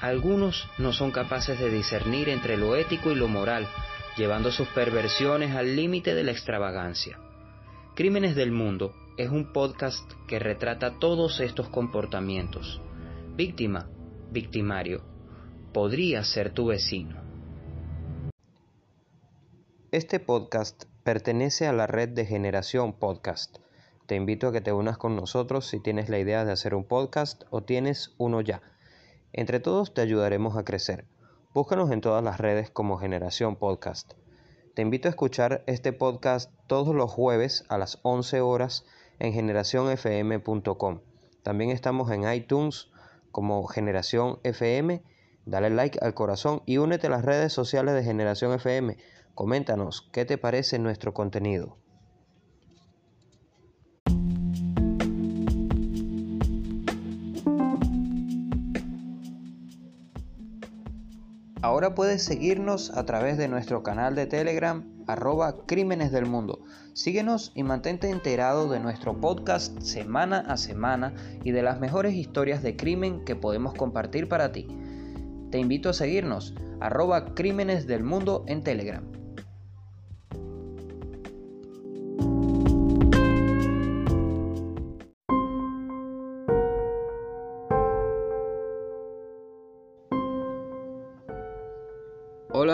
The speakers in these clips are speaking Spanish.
Algunos no son capaces de discernir entre lo ético y lo moral, llevando sus perversiones al límite de la extravagancia. Crímenes del Mundo es un podcast que retrata todos estos comportamientos. Víctima, victimario, podría ser tu vecino. Este podcast pertenece a la red de Generación Podcast. Te invito a que te unas con nosotros si tienes la idea de hacer un podcast o tienes uno ya. Entre todos te ayudaremos a crecer. Búscanos en todas las redes como Generación Podcast. Te invito a escuchar este podcast todos los jueves a las 11 horas en generacionfm.com. También estamos en iTunes como Generación FM. Dale like al corazón y únete a las redes sociales de Generación FM Coméntanos qué te parece nuestro contenido. Ahora puedes seguirnos a través de nuestro canal de Telegram arroba Crímenes del Mundo. Síguenos y mantente enterado de nuestro podcast semana a semana y de las mejores historias de crimen que podemos compartir para ti. Te invito a seguirnos arroba Crímenes del Mundo en Telegram.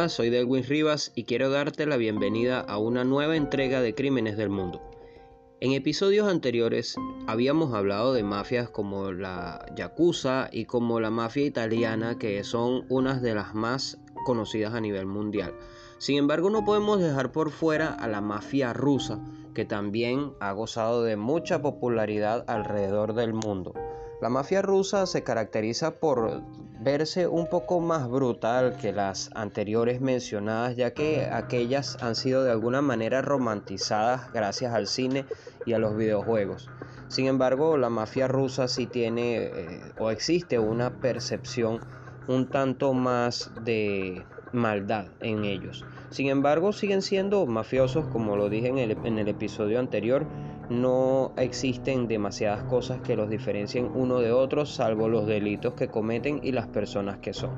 Soy Delwin Rivas y quiero darte la bienvenida a una nueva entrega de Crímenes del Mundo. En episodios anteriores habíamos hablado de mafias como la Yakuza y como la mafia italiana, que son unas de las más conocidas a nivel mundial. Sin embargo, no podemos dejar por fuera a la mafia rusa, que también ha gozado de mucha popularidad alrededor del mundo. La mafia rusa se caracteriza por verse un poco más brutal que las anteriores mencionadas, ya que aquellas han sido de alguna manera romantizadas gracias al cine y a los videojuegos. Sin embargo, la mafia rusa sí tiene eh, o existe una percepción un tanto más de maldad en ellos. Sin embargo, siguen siendo mafiosos, como lo dije en el, episodio anterior, no existen demasiadas cosas que los diferencien uno de otro, salvo los delitos que cometen y las personas que son.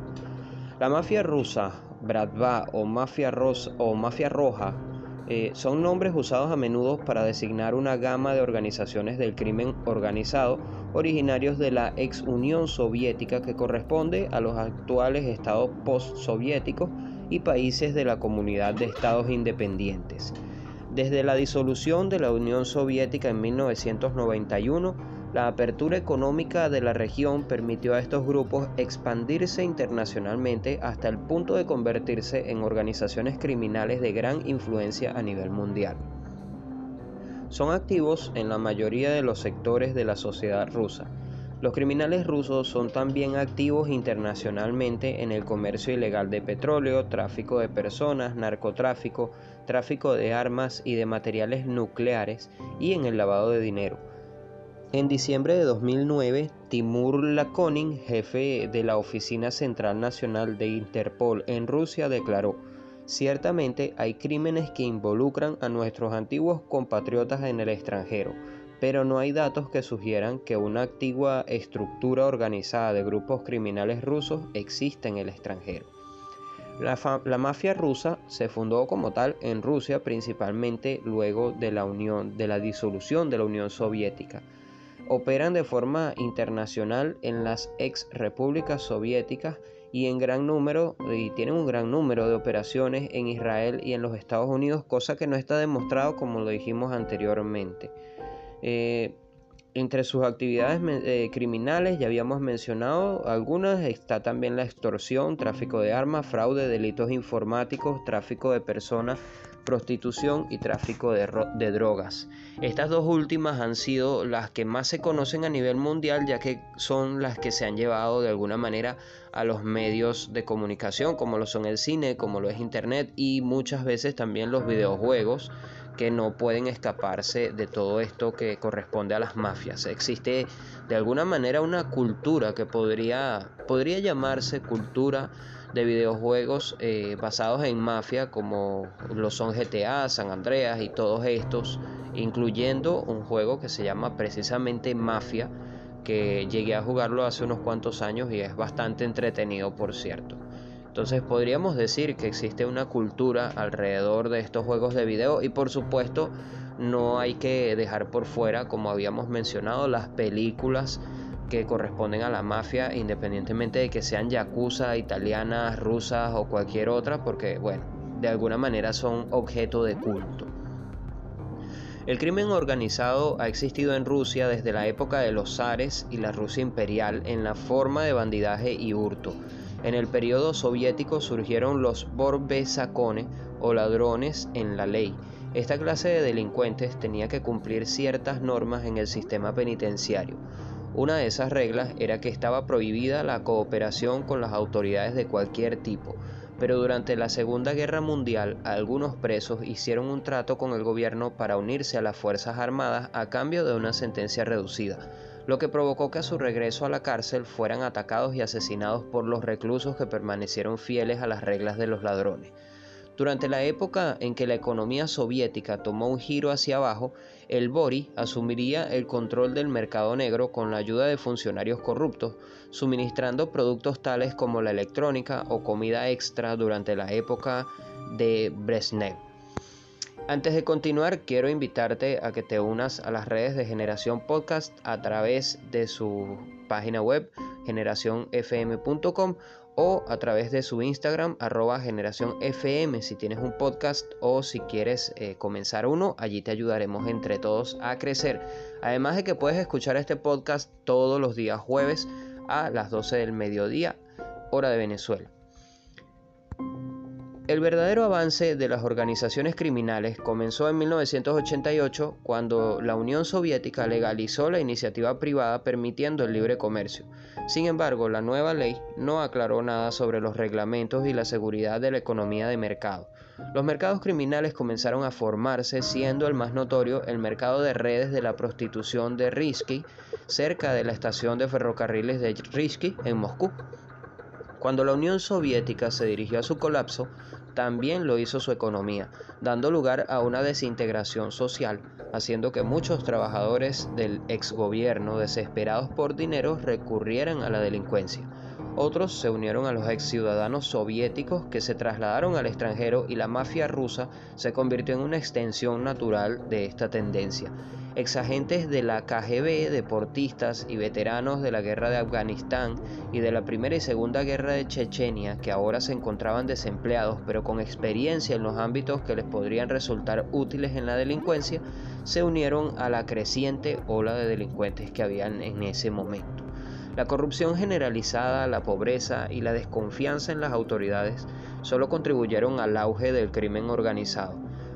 La mafia rusa, Bratva o mafia, o mafia roja eh, son nombres usados a menudo para designar una gama de organizaciones del crimen organizado originarios de la ex Unión Soviética que corresponde a los actuales estados postsoviéticos y países de la comunidad de estados independientes. Desde la disolución de la Unión Soviética en 1991, la apertura económica de la región permitió a estos grupos expandirse internacionalmente hasta el punto de convertirse en organizaciones criminales de gran influencia a nivel mundial. Son activos en la mayoría de los sectores de la sociedad rusa, los criminales rusos son también activos internacionalmente en el comercio ilegal de petróleo, tráfico de personas, narcotráfico, tráfico de armas y de materiales nucleares y en el lavado de dinero. En diciembre de 2009, Timur Lakonin, jefe de la Oficina Central Nacional de Interpol en Rusia, declaró, Ciertamente hay crímenes que involucran a nuestros antiguos compatriotas en el extranjero, pero no hay datos que sugieran que una antigua estructura organizada de grupos criminales rusos existe en el extranjero. La, mafia rusa se fundó como tal en Rusia principalmente luego de la, unión, de la disolución de la Unión Soviética. Operan de forma internacional en las ex repúblicas soviéticas y en gran número y tienen un gran número de operaciones en Israel y en los Estados Unidos, cosa que no está demostrado como lo dijimos anteriormente. Eh, entre sus actividades eh, criminales ya habíamos mencionado algunas, está también la extorsión, tráfico de armas, fraude, delitos informáticos, tráfico de personas, prostitución y tráfico de, de, drogas. Estas dos últimas han sido las que más se conocen a nivel mundial ya que son las que se han llevado de alguna manera a los medios de comunicación como lo son el cine, como lo es internet y muchas veces también los videojuegos que no pueden escaparse de todo esto que corresponde a las mafias. Existe de alguna manera una cultura que podría, podría llamarse cultura de videojuegos eh, basados en mafia como lo son GTA, San Andreas y todos estos, incluyendo un juego que se llama precisamente Mafia, que llegué a jugarlo hace unos cuantos años y es bastante entretenido por cierto. Entonces podríamos decir que existe una cultura alrededor de estos juegos de video y por supuesto no hay que dejar por fuera, como habíamos mencionado, las películas que corresponden a la mafia, independientemente de que sean yakuza, italianas, rusas o cualquier otra, porque bueno, de alguna manera son objeto de culto. El crimen organizado ha existido en Rusia desde la época de los zares y la Rusia imperial en la forma de bandidaje y hurto en el periodo soviético surgieron los borbesakone o ladrones en la ley. Esta clase de delincuentes tenía que cumplir ciertas normas en el sistema penitenciario. Una de esas reglas era que estaba prohibida la cooperación con las autoridades de cualquier tipo, pero durante la Segunda Guerra Mundial algunos presos hicieron un trato con el gobierno para unirse a las Fuerzas Armadas a cambio de una sentencia reducida lo que provocó que a su regreso a la cárcel fueran atacados y asesinados por los reclusos que permanecieron fieles a las reglas de los ladrones. Durante la época en que la economía soviética tomó un giro hacia abajo, el Bori asumiría el control del mercado negro con la ayuda de funcionarios corruptos, suministrando productos tales como la electrónica o comida extra durante la época de Brezhnev. Antes de continuar, quiero invitarte a que te unas a las redes de Generación Podcast a través de su página web generacionfm.com o a través de su Instagram arroba si tienes un podcast o si quieres eh, comenzar uno, allí te ayudaremos entre todos a crecer. Además de que puedes escuchar este podcast todos los días jueves a las 12 del mediodía, hora de Venezuela. El verdadero avance de las organizaciones criminales comenzó en 1988 cuando la Unión Soviética legalizó la iniciativa privada permitiendo el libre comercio. Sin embargo, la nueva ley no aclaró nada sobre los reglamentos y la seguridad de la economía de mercado. Los mercados criminales comenzaron a formarse, siendo el más notorio el mercado de redes de la prostitución de Risky, cerca de la estación de ferrocarriles de Risky en Moscú. Cuando la Unión Soviética se dirigió a su colapso, también lo hizo su economía, dando lugar a una desintegración social, haciendo que muchos trabajadores del exgobierno, desesperados por dinero, recurrieran a la delincuencia. Otros se unieron a los ex ciudadanos soviéticos que se trasladaron al extranjero y la mafia rusa se convirtió en una extensión natural de esta tendencia. Exagentes de la KGB, deportistas y veteranos de la guerra de Afganistán y de la primera y segunda guerra de Chechenia, que ahora se encontraban desempleados pero con experiencia en los ámbitos que les podrían resultar útiles en la delincuencia, se unieron a la creciente ola de delincuentes que habían en ese momento. La corrupción generalizada, la pobreza y la desconfianza en las autoridades solo contribuyeron al auge del crimen organizado.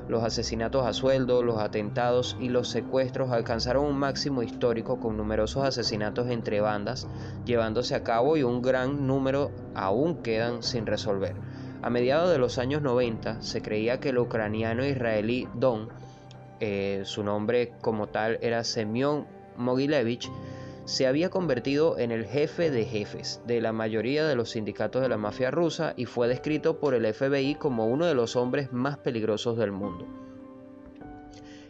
Los asesinatos a sueldo, los atentados y los secuestros alcanzaron un máximo histórico con numerosos asesinatos entre bandas llevándose a cabo y un gran número aún quedan sin resolver. A mediados de los años 90 se creía que el ucraniano israelí Don, eh, su nombre como tal era Semyon Mogilevich, se había convertido en el jefe de jefes de la mayoría de los sindicatos de la mafia rusa y fue descrito por el FBI como uno de los hombres más peligrosos del mundo.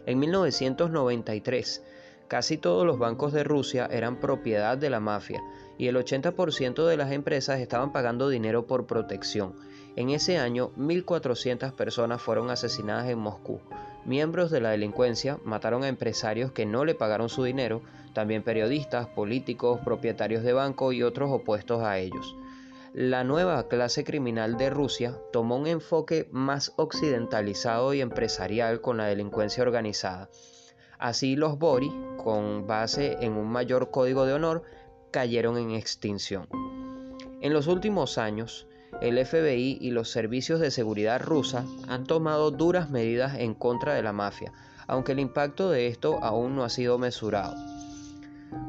En 1993, casi todos los bancos de Rusia eran propiedad de la mafia y el 80% de las empresas estaban pagando dinero por protección. En ese año, 1.400 personas fueron asesinadas en Moscú. Miembros de la delincuencia mataron a empresarios que no le pagaron su dinero también periodistas, políticos, propietarios de banco y otros opuestos a ellos. La nueva clase criminal de Rusia tomó un enfoque más occidentalizado y empresarial con la delincuencia organizada. Así los Bori, con base en un mayor código de honor, cayeron en extinción. En los últimos años, el FBI y los servicios de seguridad rusa han tomado duras medidas en contra de la mafia, aunque el impacto de esto aún no ha sido mesurado.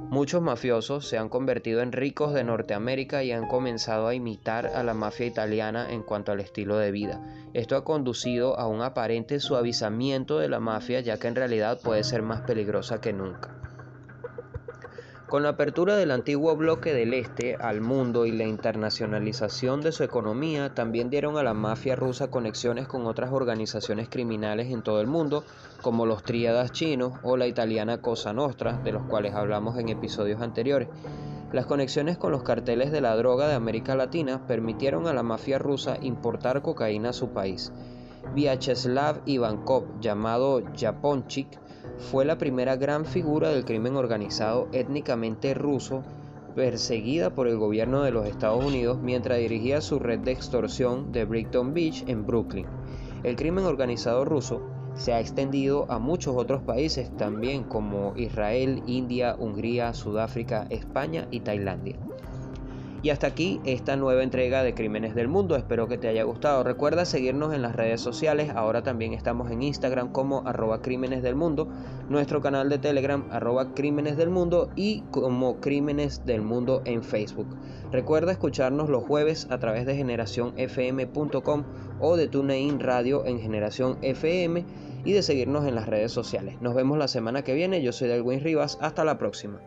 Muchos mafiosos se han convertido en ricos de Norteamérica y han comenzado a imitar a la mafia italiana en cuanto al estilo de vida. Esto ha conducido a un aparente suavizamiento de la mafia ya que en realidad puede ser más peligrosa que nunca. Con la apertura del antiguo bloque del Este al mundo y la internacionalización de su economía, también dieron a la mafia rusa conexiones con otras organizaciones criminales en todo el mundo, como los tríadas chinos o la italiana Cosa Nostra, de los cuales hablamos en episodios anteriores. Las conexiones con los carteles de la droga de América Latina permitieron a la mafia rusa importar cocaína a su país. Vyacheslav Ivankov, llamado Japonchik, fue la primera gran figura del crimen organizado étnicamente ruso perseguida por el gobierno de los Estados Unidos mientras dirigía su red de extorsión de Brighton Beach en Brooklyn. El crimen organizado ruso se ha extendido a muchos otros países también como Israel, India, Hungría, Sudáfrica, España y Tailandia. Y hasta aquí esta nueva entrega de Crímenes del Mundo. Espero que te haya gustado. Recuerda seguirnos en las redes sociales. Ahora también estamos en Instagram como arroba Crímenes del Mundo. Nuestro canal de Telegram arroba Crímenes del Mundo y como Crímenes del Mundo en Facebook. Recuerda escucharnos los jueves a través de generacionfm.com o de TuneIn Radio en Generación FM y de seguirnos en las redes sociales. Nos vemos la semana que viene. Yo soy Delwin Rivas. Hasta la próxima.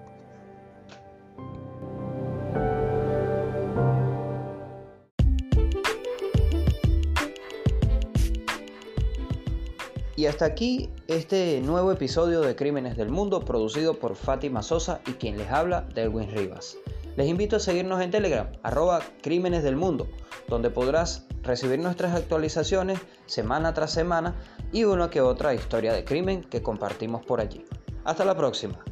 Hasta aquí este nuevo episodio de Crímenes del Mundo producido por Fátima Sosa y quien les habla, Delwin Rivas. Les invito a seguirnos en Telegram, arroba Crímenes del Mundo, donde podrás recibir nuestras actualizaciones semana tras semana y una que otra historia de crimen que compartimos por allí. Hasta la próxima.